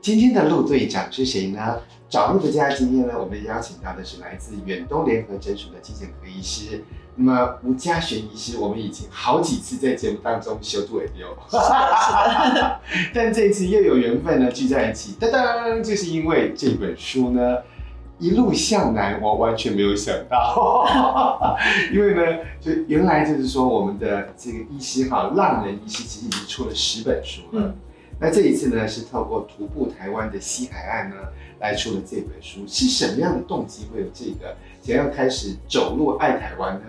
今天的陆队长是谁呢？找陆的家，今天呢，我们邀请到的是来自远东联合诊所的精神科医师。那么吴嘉璇医师，我们已经好几次在节目当中修度也有，但这次又有缘分呢，聚在一起，噔噔，就是因为这本书呢。一路向南，我完全没有想到，因为呢，就原来就是说，我们的这个医师哈，浪人医师其实已经出了十本书了。嗯、那这一次呢，是透过徒步台湾的西海岸呢，来出了这本书。是什么样的动机会有这个想要开始走路爱台湾呢？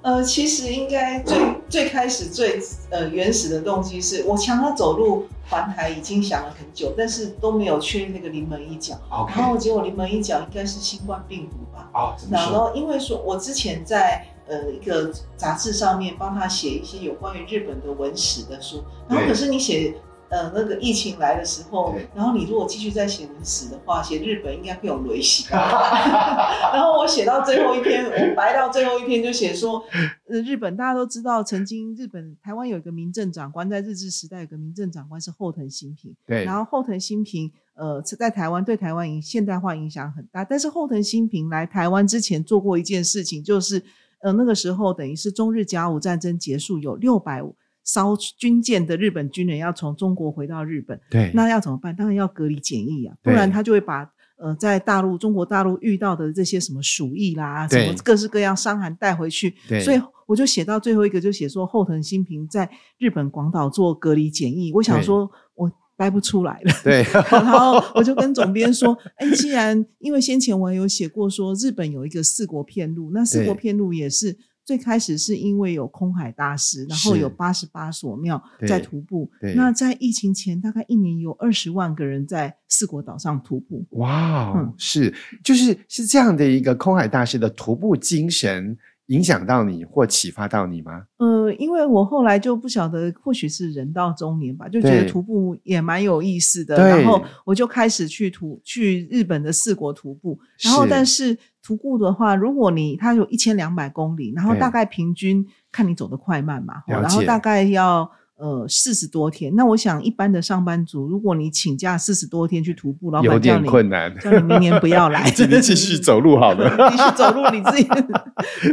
呃，其实应该最 最开始最呃原始的动机是我想要走路环台已经想了很久，但是都没有去那个临门一脚。然后结果临门一脚应该是新冠病毒吧？哦，然后因为说我之前在呃一个杂志上面帮他写一些有关于日本的文史的书，然后可是你写。呃，那个疫情来的时候，然后你如果继续再写文史的话，写日本应该会有雷袭。然后我写到最后一篇，我白到最后一篇就写说，呃，日本大家都知道，曾经日本台湾有一个民政长官，在日治时代有个民政长官是后藤新平。对。然后后藤新平，呃，在台湾对台湾影现代化影响很大。但是后藤新平来台湾之前做过一件事情，就是呃那个时候等于是中日甲午战争结束，有六百五。烧军舰的日本军人要从中国回到日本，对，那要怎么办？当然要隔离检疫啊，不然他就会把呃在大陆中国大陆遇到的这些什么鼠疫啦，对什么各式各样伤寒带回去。对，所以我就写到最后一个，就写说后藤新平在日本广岛做隔离检疫。我想说我掰不出来了，对，然后我就跟总编说，哎，既然因为先前我有写过说日本有一个四国片路，那四国片路也是。最开始是因为有空海大师，然后有八十八所庙在徒步。那在疫情前，大概一年有二十万个人在四国岛上徒步。哇，嗯，是，就是是这样的一个空海大师的徒步精神。影响到你或启发到你吗？呃，因为我后来就不晓得，或许是人到中年吧，就觉得徒步也蛮有意思的，然后我就开始去徒去日本的四国徒步。然后，但是徒步的话，如果你它有一千两百公里，然后大概平均看你走得快慢嘛，对然后大概要。呃，四十多天。那我想，一般的上班族，如果你请假四十多天去徒步，老板叫你，有点困难，叫你明年不要来，今天继续走路好了，继续走路你自己。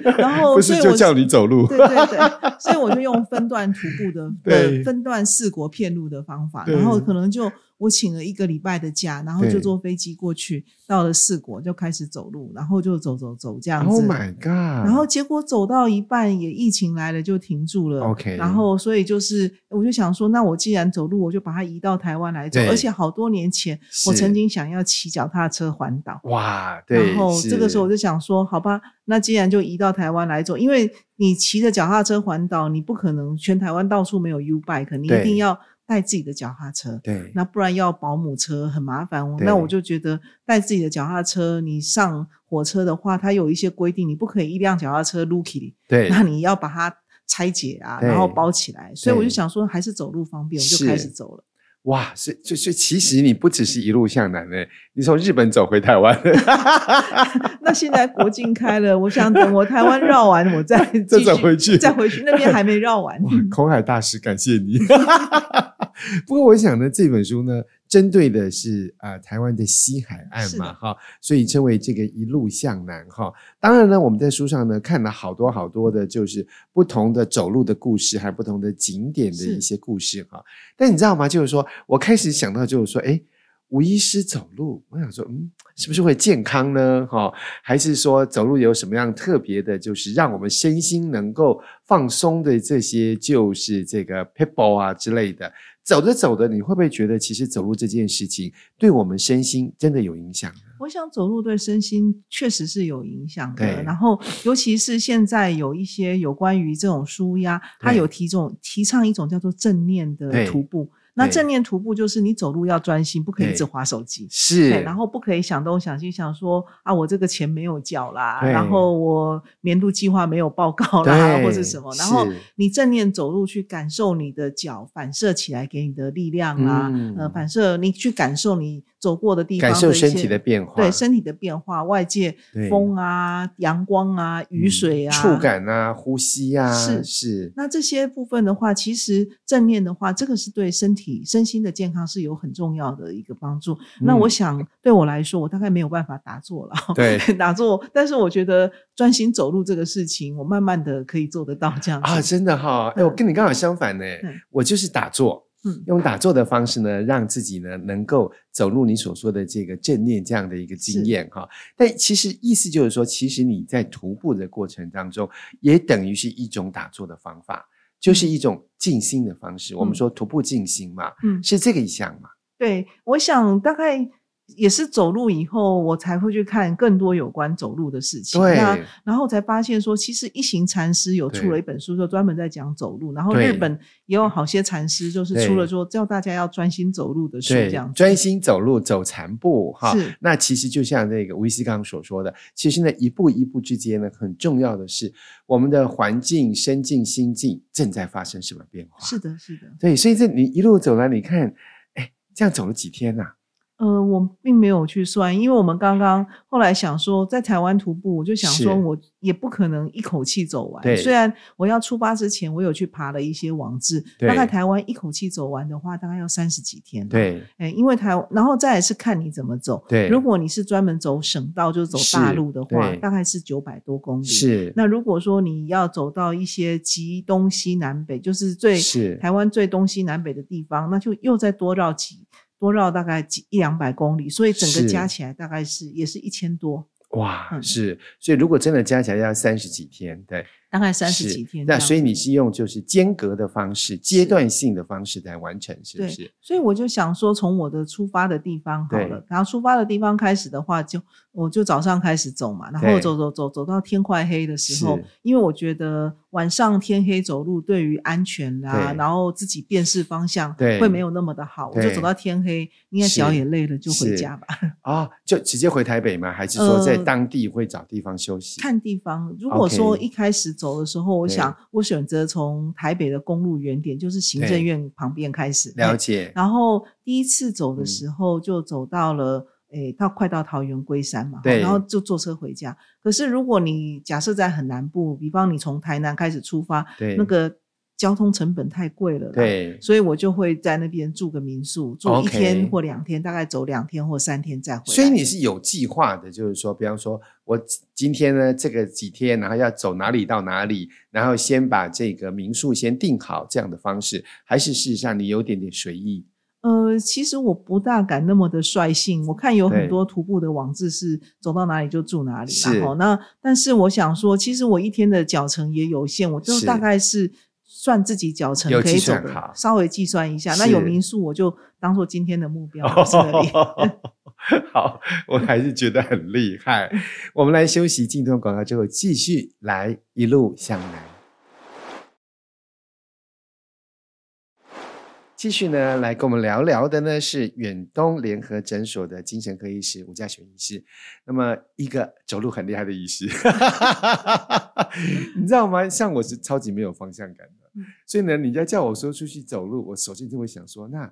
然后，不是就叫你走路？对对对，所以我就用分段徒步的，对，分段四国片路的方法，然后可能就。我请了一个礼拜的假，然后就坐飞机过去，到了四国就开始走路，然后就走走走这样子。Oh my god！然后结果走到一半，也疫情来了，就停住了。OK。然后所以就是，我就想说，那我既然走路，我就把它移到台湾来走。而且好多年前，我曾经想要骑脚踏车环岛。哇，对。然后这个时候我就想说，好吧，那既然就移到台湾来走，因为你骑着脚踏车环岛，你不可能全台湾到处没有 U bike，你一定要。带自己的脚踏车，对，那不然要保姆车很麻烦。对那我就觉得带自己的脚踏车，你上火车的话，它有一些规定，你不可以一辆脚踏车 l u k y 对，那你要把它拆解啊，然后包起来。所以我就想说，还是走路方便，我就开始走了。哇，所以所以其实你不只是一路向南诶，你从日本走回台湾。那现在国境开了，我想等我台湾绕完，我再再走回去，再回去那边还没绕完。空海大师，感谢你。不过我想呢，这本书呢。针对的是啊、呃，台湾的西海岸嘛，哈，所以称为这个一路向南，哈。当然呢，我们在书上呢看了好多好多的，就是不同的走路的故事，还有不同的景点的一些故事，哈。但你知道吗？就是说我开始想到，就是说，诶，吴医师走路，我想说，嗯，是不是会健康呢？哈，还是说走路有什么样特别的，就是让我们身心能够放松的这些，就是这个 people 啊之类的。走着走着，你会不会觉得其实走路这件事情对我们身心真的有影响？我想走路对身心确实是有影响的。然后，尤其是现在有一些有关于这种舒压，它有提种提倡一种叫做正念的徒步。那正念徒步就是你走路要专心，不可以一直滑手机，是，然后不可以想东想西，想说啊，我这个钱没有缴啦，然后我年度计划没有报告啦，或者什么，然后你正念走路去感受你的脚反射起来给你的力量啦，嗯、呃，反射你去感受你。走过的地方的，感受身体的变化，对身体的变化，外界风啊、阳光啊、雨水啊、触感啊、呼吸啊，是是。那这些部分的话，其实正念的话，这个是对身体身心的健康是有很重要的一个帮助。嗯、那我想对我来说，我大概没有办法打坐了，对，打坐。但是我觉得专心走路这个事情，我慢慢的可以做得到这样子啊，真的哈、哦。哎，我跟你刚好相反呢，我就是打坐。用打坐的方式呢，让自己呢能够走入你所说的这个正念这样的一个经验哈。但其实意思就是说，其实你在徒步的过程当中，也等于是一种打坐的方法，就是一种静心的方式。嗯、我们说徒步静心嘛，嗯，是这个意向嘛？对，我想大概。也是走路以后，我才会去看更多有关走路的事情。对，然后才发现说，其实一行禅师有出了一本书，就专门在讲走路。然后日本也有好些禅师，就是出了说叫大家要专心走路的书，这样专心走路走禅步哈。是，那其实就像那个吴医师刚刚所说的，其实呢一步一步之间呢，很重要的是我们的环境、身境、心境正在发生什么变化。是的，是的。对，所以这你一路走来，你看，哎，这样走了几天呐、啊？呃，我并没有去算，因为我们刚刚后来想说，在台湾徒步，我就想说，我也不可能一口气走完。虽然我要出发之前，我有去爬了一些网志，大概台湾一口气走完的话，大概要三十几天。对，哎，因为台，然后再来是看你怎么走。对，如果你是专门走省道，就是走大路的话，大概是九百多公里。是，那如果说你要走到一些极东西南北，就是最是台湾最东西南北的地方，那就又再多绕几。多绕大概几一两百公里，所以整个加起来大概是，是也是一千多。哇，嗯、是，所以如果真的加起来要三十几天，对。大概三十几天，那所以你是用就是间隔的方式、阶段性的方式来完成，是不是？对，所以我就想说，从我的出发的地方好了，然后出发的地方开始的话，就我就早上开始走嘛，然后走走走走到天快黑的时候，因为我觉得晚上天黑走路对于安全啊，然后自己辨识方向会没有那么的好，我就走到天黑，应该脚也累了，就回家吧。啊，就直接回台北吗？还是说在当地会找地方休息？看地方。如果说一开始走。走的时候，我想我选择从台北的公路原点，就是行政院旁边开始了解。然后第一次走的时候，就走到了诶，到快到桃园龟山嘛，然后就坐车回家。可是如果你假设在很南部，比方你从台南开始出发，对那个。交通成本太贵了，对，所以我就会在那边住个民宿，住一天或两天，大概走两天或三天再回来。所以你是有计划的，就是说，比方说我今天呢这个几天，然后要走哪里到哪里，然后先把这个民宿先定好，这样的方式，还是事实上你有点点随意？呃，其实我不大敢那么的率性。我看有很多徒步的网志是走到哪里就住哪里，然后那但是我想说，其实我一天的脚程也有限，我就大概是。算自己脚程可以走的，稍微计算一下。那有民宿，我就当做今天的目标。好，我还是觉得很厉害。我们来休息，进段广告之后，继续来一路向南。继续呢，来跟我们聊聊的呢是远东联合诊所的精神科医师吴家璇医师。那么一个走路很厉害的医师，你知道吗？像我是超级没有方向感的，所以呢，你要叫我说出去走路，我首先就会想说，那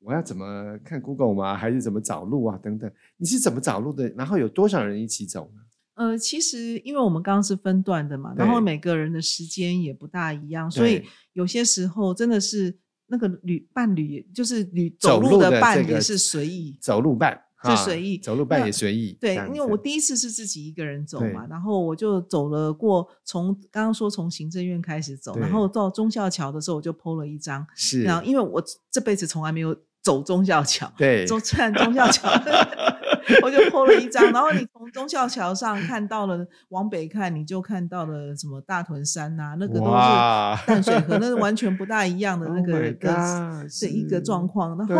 我要怎么看 Google 吗？还是怎么找路啊？等等，你是怎么找路的？然后有多少人一起走呢？呃，其实因为我们刚刚是分段的嘛，然后每个人的时间也不大一样，所以有些时候真的是。那个旅伴侣就是旅走路的伴也是随意，走路伴是随意，走路伴也随意。对，因为我第一次是自己一个人走嘛，然后我就走了过，从刚刚说从行政院开始走，然后到忠孝桥的时候，我就 po 了一张。是，然后因为我这辈子从来没有走忠孝桥，对，走窜忠孝桥。我就 po 了一张，然后你从忠孝桥上看到了，往北看你就看到了什么大屯山呐、啊，那个都是淡水河，那是 完全不大一样的那个的是一个状况。然后，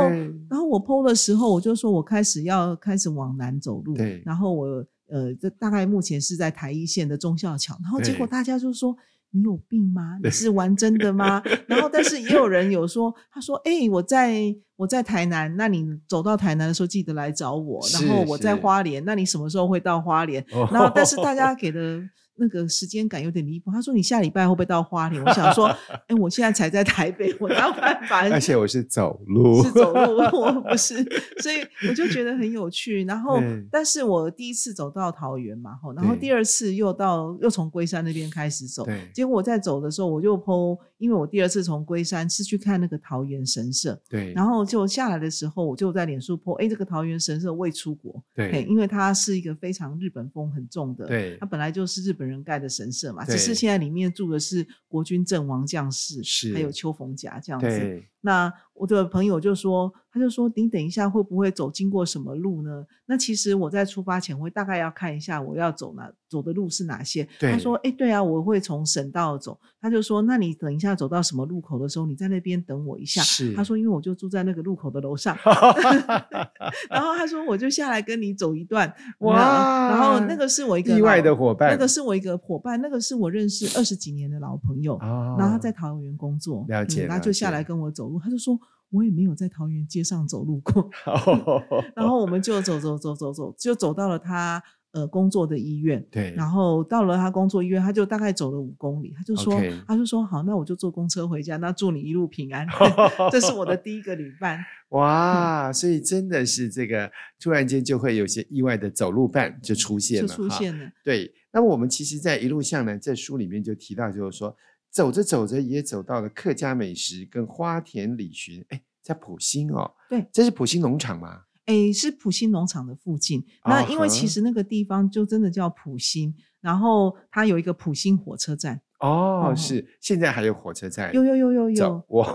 然后我 po 的时候，我就说我开始要开始往南走路，然后我呃，这大概目前是在台一线的忠孝桥，然后结果大家就说。你有病吗？你是玩真的吗？然后，但是也有人有说，他说：“哎、欸，我在我在台南，那你走到台南的时候记得来找我。然后我在花莲，那你什么时候会到花莲？然后，但是大家给的。”那个时间感有点离谱。他说：“你下礼拜会不会到花莲？”我想说：“哎，我现在才在台北，我哪有办法？”而且我是走路，是走路，我不是，所以我就觉得很有趣。然后，但是我第一次走到桃园嘛，然后第二次又到又从龟山那边开始走，结果我在走的时候，我就 po，因为我第二次从龟山是去看那个桃园神社，对，然后就下来的时候，我就在脸书 po，哎，这个桃园神社未出国，对，因为它是一个非常日本风很重的，对，它本来就是日本人盖的神社嘛，只是现在里面住的是国军阵亡将士，是，还有秋逢甲这样子。那我的朋友就说，他就说，你等一下会不会走经过什么路呢？那其实我在出发前会大概要看一下我要走哪走的路是哪些。他说，哎，对啊，我会从省道走。他就说，那你等一下走到什么路口的时候，你在那边等我一下。是。他说，因为我就住在那个路口的楼上。然后他说，我就下来跟你走一段。哇。然后那个是我一个意外的伙伴，那个是我一个伙伴，那个是我认识二十几年的老朋友。哦。然后他在桃园工作。了解。然后就下来跟我走。他就说，我也没有在桃园街上走路过，然后我们就走走走走走，就走到了他呃工作的医院。对，然后到了他工作医院，他就大概走了五公里，他就说他就说好，那我就坐公车回家。那祝你一路平安，这是我的第一个旅伴。哇，嗯、所以真的是这个突然间就会有些意外的走路伴就出现了，就出现了。对，那么我们其实，在一路向南这书里面就提到，就是说。走着走着，也走到了客家美食跟花田里巡。哎，在普兴哦，对，这是普兴农场吗？哎，是普兴农场的附近。哦、那因为其实那个地方就真的叫埔心，然后它有一个普兴火车站。哦，哦是，现在还有火车站？有有有有有。哇、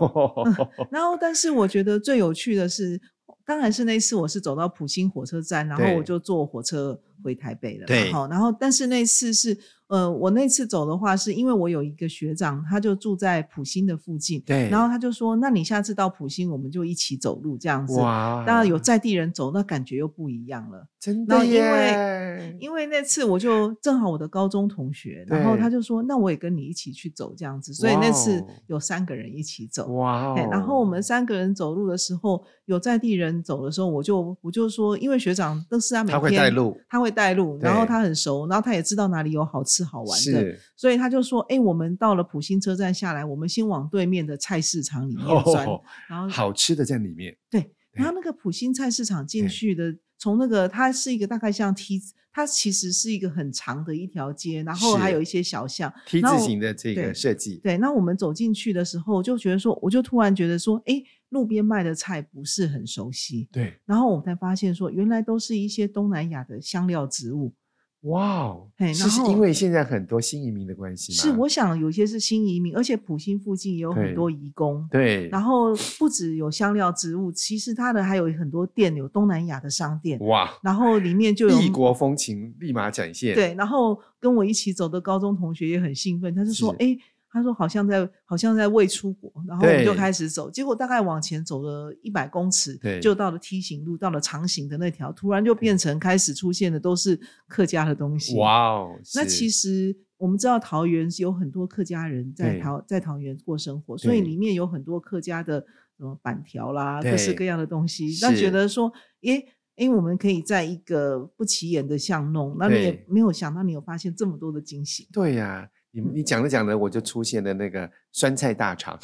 嗯！然后，但是我觉得最有趣的是，当然是那次我是走到普兴火车站，然后我就坐火车回台北了。对。好，然后但是那次是。呃，我那次走的话，是因为我有一个学长，他就住在普兴的附近，对，然后他就说，那你下次到普兴，我们就一起走路这样子。哇，当然有在地人走，那感觉又不一样了。真的耶！因为因为那次我就正好我的高中同学，然后他就说，那我也跟你一起去走这样子，所以那次有三个人一起走。哇，然后我们三个人走路的时候，有在地人走的时候，我就我就说，因为学长都是他每天他会带路，他会带路，然后他很熟，然后他也知道哪里有好吃。好玩的，所以他就说：“哎、欸，我们到了普兴车站下来，我们先往对面的菜市场里面转，哦、然后好吃的在里面。对，然后那个普兴菜市场进去的，从那个它是一个大概像梯子，它其实是一个很长的一条街，然后还有一些小巷，梯字形的这个设计。对，那我们走进去的时候，就觉得说，我就突然觉得说，哎、欸，路边卖的菜不是很熟悉。对，然后我才发现说，原来都是一些东南亚的香料植物。”哇哦！是是因为现在很多新移民的关系吗？是，我想有些是新移民，而且普星附近也有很多移工。对，然后不止有香料植物，其实它的还有很多店，有东南亚的商店。哇！然后里面就有异国风情立马展现。对，然后跟我一起走的高中同学也很兴奋，他就说：“哎。”他说：“好像在，好像在未出国，然后我们就开始走。结果大概往前走了一百公尺，就到了梯形路，到了长形的那条，突然就变成开始出现的都是客家的东西。哇哦！那其实我们知道桃园是有很多客家人在桃在桃园过生活，所以里面有很多客家的什么板条啦，各式各样的东西。那觉得说，诶诶，我们可以在一个不起眼的巷弄，那你也没有想到你有发现这么多的惊喜。对呀。”你你讲着讲着，我就出现了那个酸菜大肠。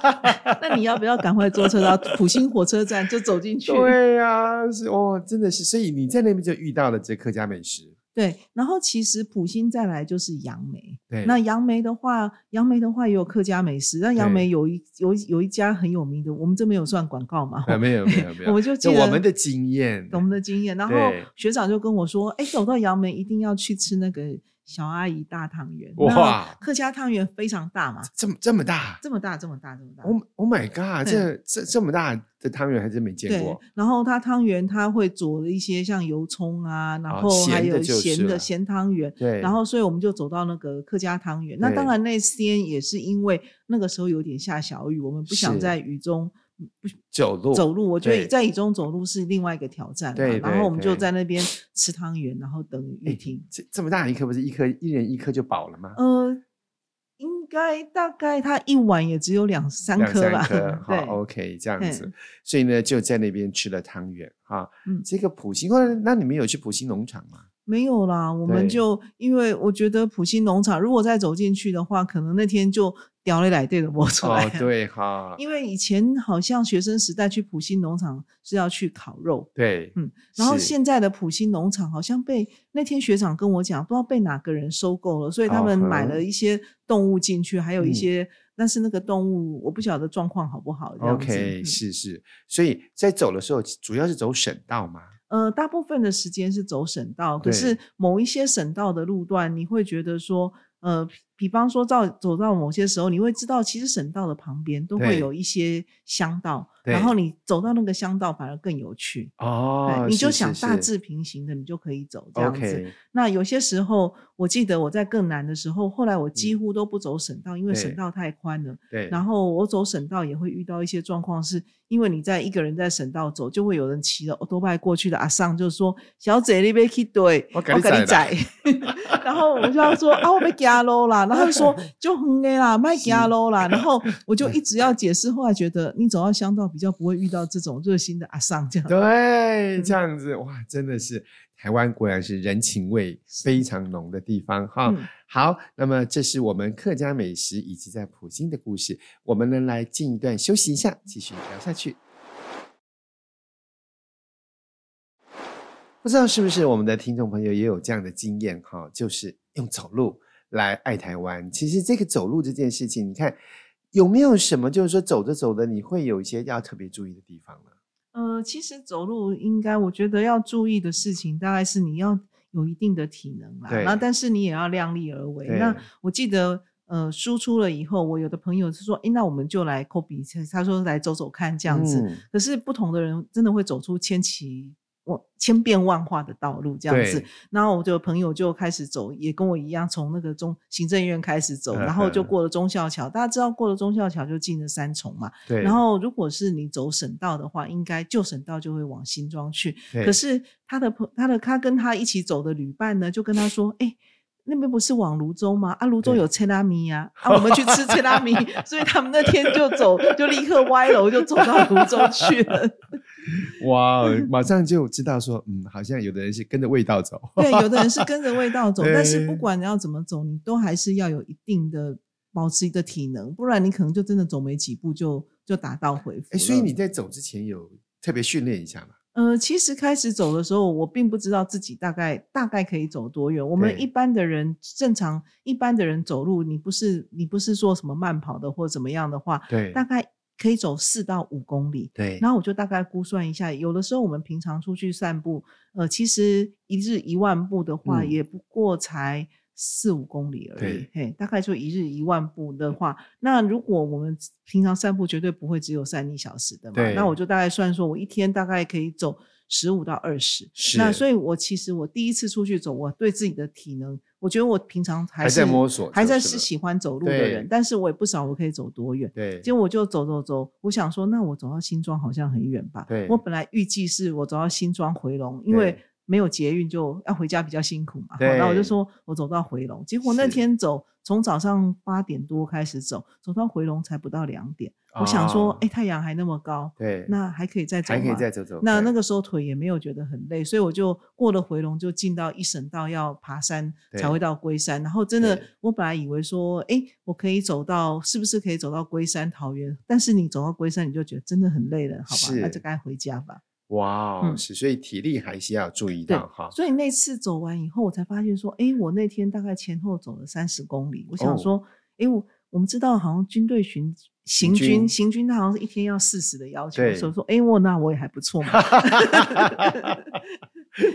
那你要不要赶快坐车到普兴火车站就走进去？对呀、啊，是哦，真的是。所以你在那边就遇到了这客家美食。对，然后其实普兴再来就是杨梅。对，那杨梅的话，杨梅的话也有客家美食。那杨梅有一有有一家很有名的，我们这边有算广告吗？没有没有没有，我们就记得我们的经验，我们的经验。然后学长就跟我说：“哎，走到杨梅一定要去吃那个。”小阿姨大汤圆哇，客家汤圆非常大嘛，这么这么大，这么大，这么大，这么大。Oh Oh my God，这这这么大的汤圆还真没见过。然后它汤圆它会佐了一些像油葱啊，然后还有咸的咸汤圆。对，然后所以我们就走到那个客家汤圆。那当然那天也是因为那个时候有点下小雨，我们不想在雨中。不走路，走路，我觉得在雨中走路是另外一个挑战。对，然后我们就在那边吃汤圆，然后等雨停。这这么大一颗，不是一颗一人一颗就饱了吗？呃，应该大概他一碗也只有两三颗吧。好，OK，这样子。所以呢，就在那边吃了汤圆哈。嗯，这个普星，那你们有去普星农场吗？没有啦，我们就因为我觉得埔心农场如果再走进去的话，可能那天就掉了来对的播出来。哦，对哈，因为以前好像学生时代去埔心农场是要去烤肉，对，嗯，然后现在的埔心农场好像被那天学长跟我讲，不知道被哪个人收购了，所以他们买了一些动物进去，哦、还有一些。嗯但是那个动物，我不晓得状况好不好。OK，、嗯、是是，所以在走的时候，主要是走省道吗？呃，大部分的时间是走省道，可是某一些省道的路段，你会觉得说，呃。比方说，到走到某些时候，你会知道，其实省道的旁边都会有一些乡道，然后你走到那个乡道反而更有趣哦。你就想大致平行的，你就可以走这样子。Okay. 那有些时候，我记得我在更难的时候，后来我几乎都不走省道，嗯、因为省道太宽了。对。然后我走省道也会遇到一些状况，是因为你在一个人在省道走，就会有人骑了欧多拜过去的阿桑，就是说小姐你别去对，我给你载。然后我就要说啊，我被加喽啦。然后他说就很累啦，卖加喽啦。然后我就一直要解释，后来觉得你走到乡道比较不会遇到这种热心的阿桑这样。对，这样子哇，真的是台湾果然是人情味非常浓的地方哈。好，那么这是我们客家美食以及在普京的故事，我们呢来进一段休息一下，继续聊下去。不知道是不是我们的听众朋友也有这样的经验哈，就是用走路。来爱台湾，其实这个走路这件事情，你看有没有什么，就是说走着走着，你会有一些要特别注意的地方呢？呃，其实走路应该，我觉得要注意的事情，大概是你要有一定的体能啦，然后但是你也要量力而为。那我记得，呃，输出了以后，我有的朋友是说，诶，那我们就来 copy，他说来走走看这样子。嗯。可是不同的人真的会走出千奇。千变万化的道路这样子，然后我的朋友就开始走，也跟我一样，从那个中行政院开始走，然后就过了忠孝桥。大家知道过了忠孝桥就进了三重嘛。对。然后如果是你走省道的话，应该旧省道就会往新庄去。可是他的朋，他的他跟他一起走的旅伴呢，就跟他说：“哎、欸，那边不是往泸州吗？啊，泸州有切拉米呀，啊，我们去吃切拉米。”所以他们那天就走，就立刻歪楼，就走到泸州去了。哇，马上就知道说，嗯，好像有的人是跟着味道走，对，有的人是 跟着味道走，但是不管你要怎么走，你都还是要有一定的保持一个体能，不然你可能就真的走没几步就就打道回府。所以你在走之前有特别训练一下吗？呃，其实开始走的时候，我并不知道自己大概大概可以走多远。我们一般的人正常一般的人走路，你不是你不是说什么慢跑的或怎么样的话，对，大概。可以走四到五公里，对。然后我就大概估算一下，有的时候我们平常出去散步，呃，其实一日一万步的话，也不过才四五公里而已，嘿，大概就一日一万步的话，那如果我们平常散步绝对不会只有三一小时的嘛，那我就大概算说，我一天大概可以走十五到二十。是。那所以我其实我第一次出去走，我对自己的体能。我觉得我平常还是还在摸索，还在是喜欢走路的人，但是我也不少，我可以走多远？对，结果我就走走走，我想说，那我走到新庄好像很远吧？对，我本来预计是我走到新庄回龙，因为没有捷运就要回家比较辛苦嘛。对，然后我就说我走到回龙，结果那天走从早上八点多开始走，走到回龙才不到两点。我想说，哎、欸，太阳还那么高，对，那还可以再走，还可以再走走。那那个时候腿也没有觉得很累，所以我就过了回龙，就进到一省道要爬山才会到龟山。然后真的，我本来以为说，哎、欸，我可以走到，是不是可以走到龟山桃园？但是你走到龟山，你就觉得真的很累了，好吧？那就该回家吧。哇、嗯，是，所以体力还是要注意到哈。所以那次走完以后，我才发现说，哎、欸，我那天大概前后走了三十公里。我想说，哎、哦，我、欸、我们知道好像军队巡。行军，行军，他好像是一天要四十的要求，所以说，哎，我那我也还不错嘛。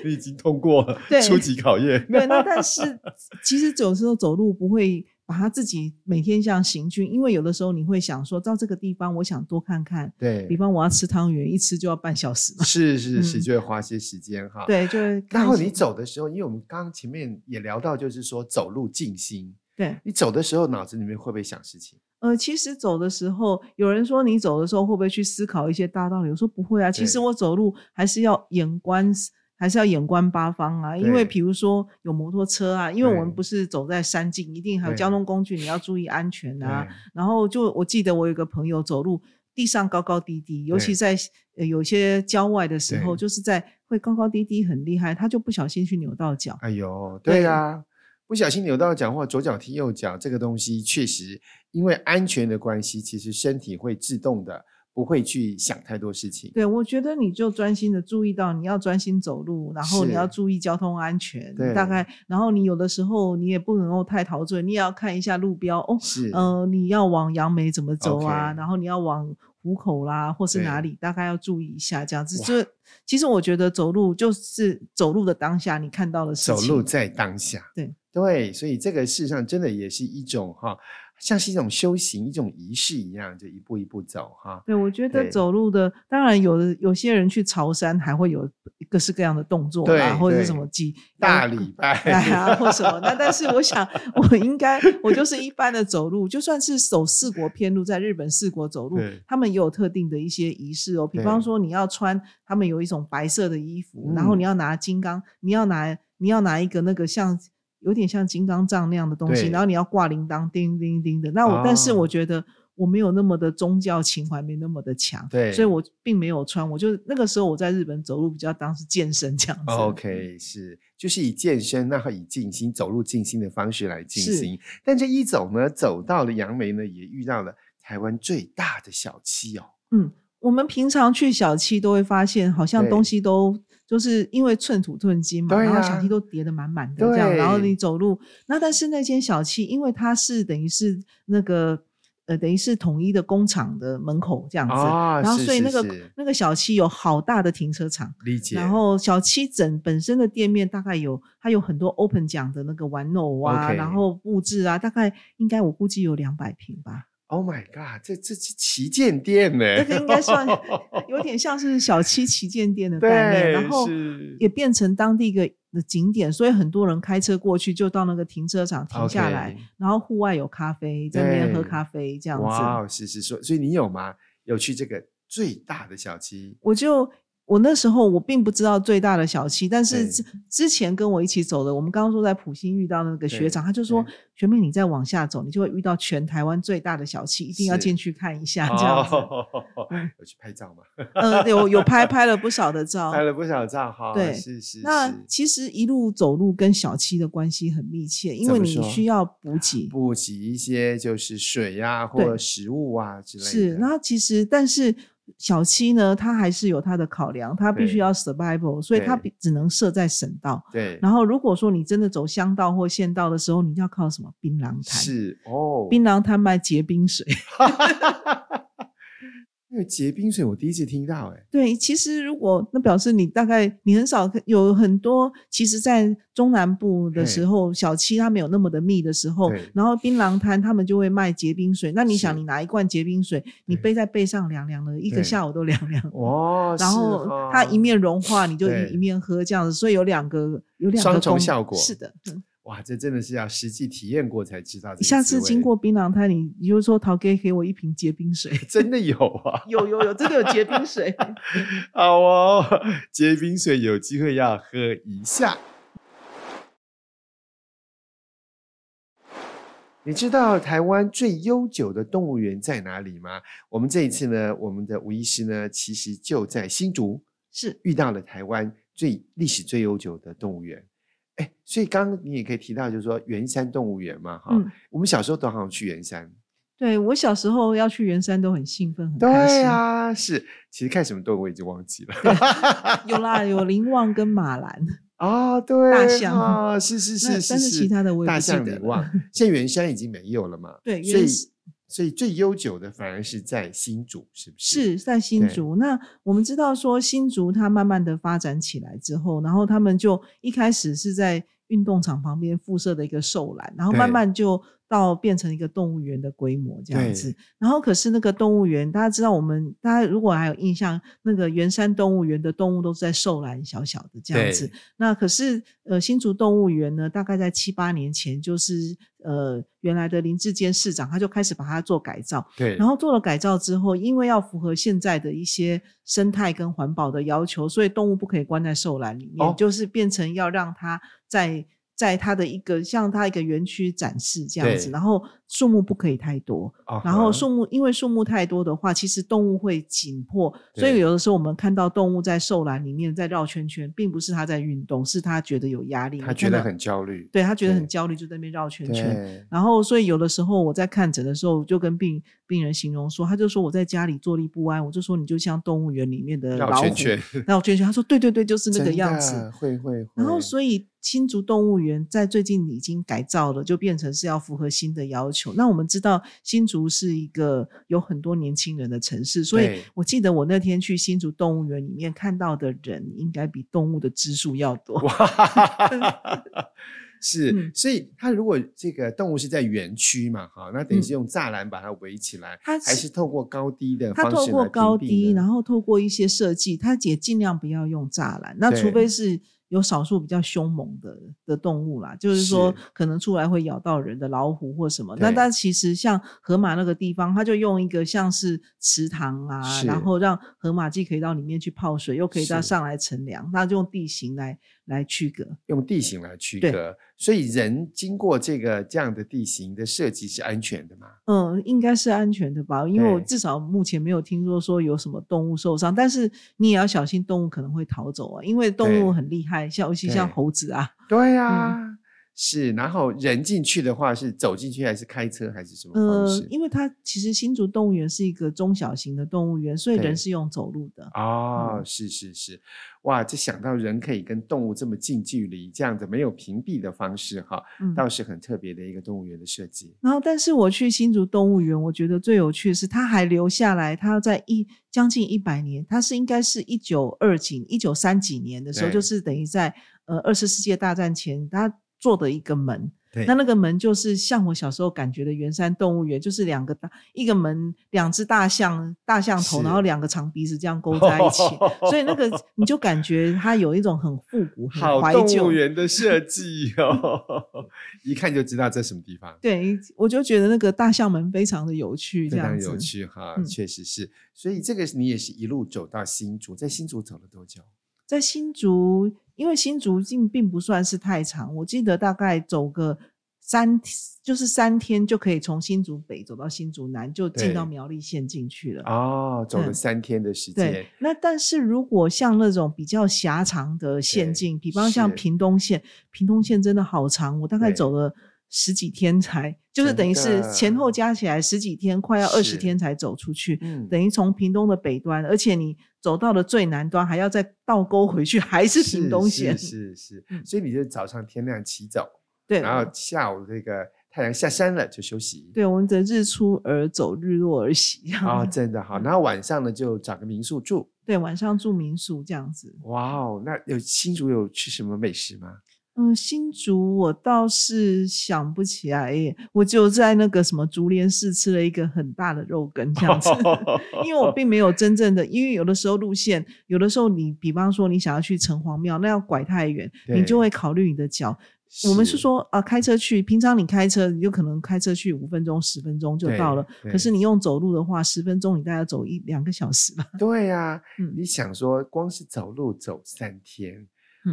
你已经通过了初级考验。对，那但是其实有时候走路不会把他自己每天像行军，因为有的时候你会想说到这个地方，我想多看看。对，比方我要吃汤圆，一吃就要半小时。是是是，就会花些时间哈。对，就会。然后你走的时候，因为我们刚刚前面也聊到，就是说走路静心。对，你走的时候，脑子里面会不会想事情？呃，其实走的时候，有人说你走的时候会不会去思考一些大道理？我说不会啊，其实我走路还是要眼观，还是要眼观八方啊。因为比如说有摩托车啊，因为我们不是走在山径，一定还有交通工具，你要注意安全啊。然后就我记得我有个朋友走路，地上高高低低，尤其在呃有些郊外的时候，就是在。会高高低低很厉害，他就不小心去扭到脚。哎呦，对呀、啊，不小心扭到脚或左脚踢右脚，这个东西确实因为安全的关系，其实身体会自动的。不会去想太多事情。对，我觉得你就专心的注意到你要专心走路，然后你要注意交通安全。对，大概，然后你有的时候你也不能够太陶醉，你也要看一下路标哦。是，呃，你要往杨梅怎么走啊？Okay 然后你要往湖口啦，或是哪里，大概要注意一下这样子。就其实我觉得走路就是走路的当下，你看到的事情。走路在当下。对对，所以这个事实上真的也是一种哈。像是一种修行、一种仪式一样，就一步一步走哈。对，我觉得走路的，当然有的有些人去朝山还会有各式各样的动作啊，或者是什么祭大礼拜 啊，或什么。那但是我想，我应该我就是一般的走路，就算是走四国偏路，在日本四国走路，他们也有特定的一些仪式哦。比方说，你要穿他们有一种白色的衣服，然后你要拿金刚，你要拿你要拿一个那个像。有点像金刚杖那样的东西，然后你要挂铃铛，叮叮叮的。那我，哦、但是我觉得我没有那么的宗教情怀，没那么的强，对，所以我并没有穿。我就那个时候我在日本走路比较当是健身这样子。OK，是，就是以健身，然后以静心走路静心的方式来进行。但这一走呢，走到了杨梅呢，也遇到了台湾最大的小七哦。嗯，我们平常去小七都会发现，好像东西都。就是因为寸土寸金嘛，啊、然后小七都叠得满满的这样，然后你走路，那但是那间小七，因为它是等于是那个呃，等于是统一的工厂的门口这样子，哦、然后所以那个那个小七有好大的停车场，理解。然后小七整本身的店面大概有，它有很多 open 奖的那个玩偶啊然后布置啊，大概应该我估计有两百平吧。Oh my god！这这是旗舰店呢，这个应该算 有点像是小七旗舰店的概念，然后也变成当地一个的景点，所以很多人开车过去就到那个停车场停下来，然后户外有咖啡，在那边喝咖啡这样子。哇，是是说，所以你有吗？有去这个最大的小七？我就。我那时候我并不知道最大的小七，但是之之前跟我一起走的，我们刚刚说在普星遇到那个学长，他就说：“学妹，你再往下走，你就会遇到全台湾最大的小七，一定要进去看一下。”这样子，有去拍照吗？嗯，有有拍拍了不少的照，拍了不少照哈。对，是是。那其实一路走路跟小七的关系很密切，因为你需要补给，补给一些就是水呀或者食物啊之类的。是，那其实但是。小七呢，他还是有他的考量，他必须要 survival，所以他只能设在省道。对。然后如果说你真的走乡道或县道的时候，你要靠什么？槟榔摊。是哦。槟榔摊卖结冰水。那个结冰水，我第一次听到，哎，对，其实如果那表示你大概你很少有很多，其实，在中南部的时候，小七它没有那么的密的时候，然后槟榔摊他们就会卖结冰水。那你想，你拿一罐结冰水，你背在背上凉凉的，一个下午都凉凉的。哦，然后它一面融化，你就一面喝这样子，所以有两个有两个双重效果。是的。嗯哇，这真的是要实际体验过才知道。下次经过槟榔摊，你你就说陶哥给我一瓶结冰水，真的有啊？有有有，真的有结冰水。好哦，结冰水有机会要喝一下。你知道台湾最悠久的动物园在哪里吗？我们这一次呢，我们的吴医师呢，其实就在新竹，是遇到了台湾最历史最悠久的动物园。哎，所以刚刚你也可以提到，就是说圆山动物园嘛，哈、嗯，我们小时候都好像去圆山。对，我小时候要去圆山都很兴奋，很开心。对啊，是，其实看什么动物我已经忘记了。有啦，有林旺跟马兰啊，对，大象啊，是是是是，但是其他的我也不记得。大象林旺，现在圆山已经没有了嘛？对，所以。所以最悠久的反而是在新竹，是不是？是在新竹。那我们知道说新竹它慢慢的发展起来之后，然后他们就一开始是在运动场旁边附设的一个兽栏，然后慢慢就。到变成一个动物园的规模这样子，然后可是那个动物园，大家知道我们大家如果还有印象，那个圆山动物园的动物都是在兽栏小小的这样子。那可是呃新竹动物园呢，大概在七八年前，就是呃原来的林志坚市长他就开始把它做改造，对，然后做了改造之后，因为要符合现在的一些生态跟环保的要求，所以动物不可以关在兽栏里面，哦、就是变成要让它在。在它的一个像它一个园区展示这样子，然后树木不可以太多，uh huh、然后树木因为树木太多的话，其实动物会紧迫，所以有的时候我们看到动物在兽栏里面在绕圈圈，并不是它在运动，是它觉得有压力，它觉得很焦虑，对，它觉得很焦虑，就在那边绕圈圈。然后所以有的时候我在看诊的时候，就跟病病人形容说，他就说我在家里坐立不安，我就说你就像动物园里面的老虎绕圈圈，绕圈圈。他说对对对，就是那个样子，会会。然后所以。新竹动物园在最近已经改造了，就变成是要符合新的要求。那我们知道新竹是一个有很多年轻人的城市，所以我记得我那天去新竹动物园里面看到的人，应该比动物的只数要多。是，嗯、所以它如果这个动物是在园区嘛，哈，那等于是用栅栏把它围起来，它、嗯、还是透过高低的方式。它透过高低，然后透过一些设计，它也尽量不要用栅栏。那除非是。有少数比较凶猛的的动物啦，就是说可能出来会咬到人的老虎或什么。那但其实像河马那个地方，它就用一个像是池塘啊，然后让河马既可以到里面去泡水，又可以到上来乘凉，是那就用地形来来区隔，用地形来区隔。所以人经过这个这样的地形的设计是安全的吗？嗯，应该是安全的吧，因为我至少目前没有听说说有什么动物受伤。但是你也要小心，动物可能会逃走啊，因为动物很厉害，像尤其像猴子啊。对呀、啊。嗯是，然后人进去的话是走进去还是开车还是什么方式？呃，因为它其实新竹动物园是一个中小型的动物园，所以人是用走路的。哦，嗯、是是是，哇，这想到人可以跟动物这么近距离，这样子没有屏蔽的方式，哈，嗯、倒是很特别的一个动物园的设计。然后，但是我去新竹动物园，我觉得最有趣的是，它还留下来，它在一将近一百年，它是应该是一九二几、一九三几年的时候，就是等于在呃二次世界大战前，它。做的一个门，对那那个门就是像我小时候感觉的圆山动物园，就是两个大一个门，两只大象，大象头，然后两个长鼻子这样勾在一起，所以那个你就感觉它有一种很复古、很怀旧动物园的设计哦，一看就知道在什么地方。对，我就觉得那个大象门非常的有趣，这样子非常有趣哈，嗯、确实是。所以这个你也是一路走到新竹，在新竹走了多久？在新竹。因为新竹径并不算是太长，我记得大概走个三，就是三天就可以从新竹北走到新竹南，就进到苗栗县进去了。哦，走了三天的时间。对，那但是如果像那种比较狭长的县境，比方像屏东县，屏东县真的好长，我大概走了十几天才，就是等于是前后加起来十几天，快要二十天才走出去。嗯，等于从屏东的北端，而且你。走到了最南端，还要再倒沟回去，还是屏东县。是是所以你就早上天亮起走，对，然后下午这个太阳下山了就休息。对，我们的日出而走，日落而息。哦，真的好。然后晚上呢，就找个民宿住。对，晚上住民宿这样子。哇哦，那有新竹有吃什么美食吗？嗯，新竹我倒是想不起来耶，我就在那个什么竹联寺吃了一个很大的肉羹这样子，因为我并没有真正的，因为有的时候路线，有的时候你比方说你想要去城隍庙，那要拐太远，你就会考虑你的脚。我们是说啊，开车去，平常你开车你就可能开车去五分钟、十分钟就到了，可是你用走路的话，十分钟你大概走一两个小时吧。对呀、啊，嗯、你想说光是走路走三天。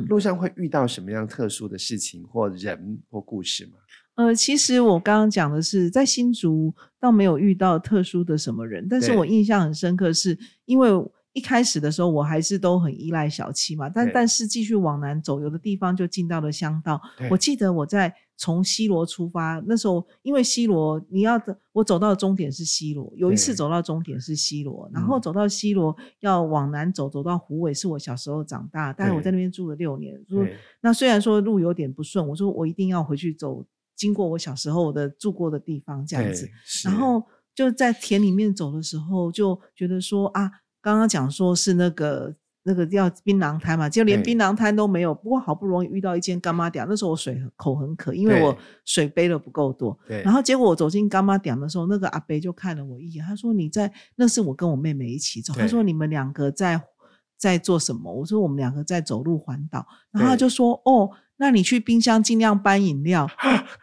路上会遇到什么样特殊的事情或人或故事吗？呃，其实我刚刚讲的是在新竹倒没有遇到特殊的什么人，但是我印象很深刻，是因为一开始的时候我还是都很依赖小七嘛，但但是继续往南走，有的地方就进到了乡道。我记得我在。从西螺出发，那时候因为西螺，你要我走到终点是西螺，有一次走到终点是西螺，对然后走到西螺要往南走，走到虎尾是我小时候长大，但是我在那边住了六年。说那虽然说路有点不顺，我说我一定要回去走，经过我小时候的住过的地方这样子。然后就在田里面走的时候，就觉得说啊，刚刚讲说是那个。那个叫槟榔摊嘛，就连槟榔摊都没有。不过好不容易遇到一间干妈店，那时候我水口很渴，因为我水杯了不够多。对然后结果我走进干妈店的时候，那个阿伯就看了我一眼，他说：“你在？那是我跟我妹妹一起走。”他说：“你们两个在在做什么？”我说：“我们两个在走路环岛。”然后他就说：“哦，那你去冰箱尽量搬饮料。”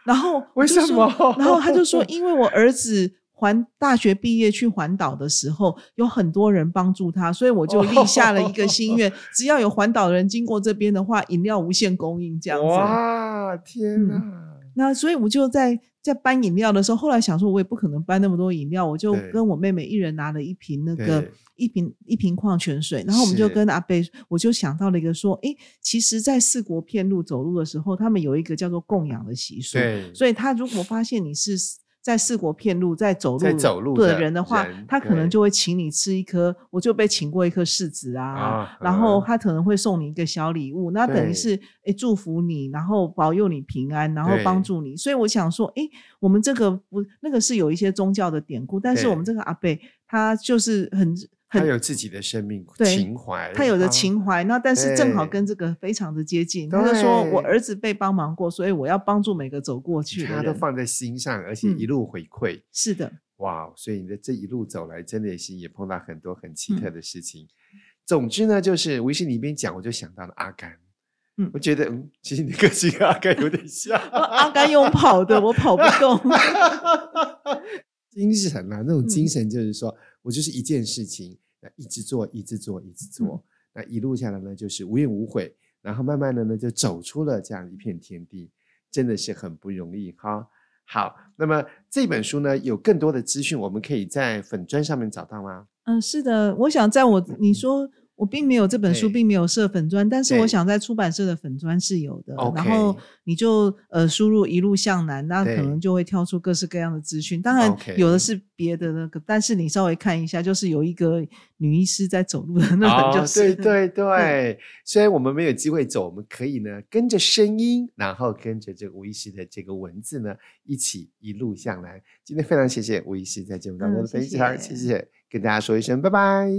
然后为什么？然后他就说：“ 因为我儿子。”环大学毕业去环岛的时候，有很多人帮助他，所以我就立下了一个心愿：只要有环岛的人经过这边的话，饮料无限供应这样子。哇，天哪！嗯那所以我就在在搬饮料的时候，后来想说，我也不可能搬那么多饮料，我就跟我妹妹一人拿了一瓶那个一瓶一瓶矿泉水，然后我们就跟阿贝，我就想到了一个说，哎，其实，在四国片路走路的时候，他们有一个叫做供养的习俗，所以他如果发现你是。在四国片路在走路的人的话，他可能就会请你吃一颗，我就被请过一颗柿子啊，啊然后他可能会送你一个小礼物，那等于是诶祝福你，然后保佑你平安，然后帮助你。所以我想说，诶，我们这个不那个是有一些宗教的典故，但是我们这个阿贝他就是很。他有自己的生命情怀，他有的情怀，那但是正好跟这个非常的接近。他就说我儿子被帮忙过，所以我要帮助每个走过去的。他都放在心上，而且一路回馈。是的，哇，所以你的这一路走来，真的是也碰到很多很奇特的事情。总之呢，就是吴医师你一边讲，我就想到了阿甘。嗯，我觉得嗯，其实你个性跟阿甘有点像。阿甘用跑的，我跑不动。精神啊，那种精神就是说。我就是一件事情，那一直做，一直做，一直做，嗯、那一路下来呢，就是无怨无悔，然后慢慢的呢，就走出了这样一片天地，真的是很不容易哈。好，那么这本书呢，有更多的资讯，我们可以在粉砖上面找到吗？嗯，是的，我想在我你说。嗯我并没有这本书，并没有设粉砖，但是我想在出版社的粉砖是有的。然后你就呃输入一路向南，那可能就会跳出各式各样的资讯。当然有的是别的那个，但是你稍微看一下，就是有一个女医师在走路的那本，就是。对 对对，虽然我们没有机会走，我们可以呢跟着声音，然后跟着这个吴医师的这个文字呢，一起一路向南。今天非常谢谢吴医师在节目当中的分享，谢谢，谢谢，跟大家说一声拜拜。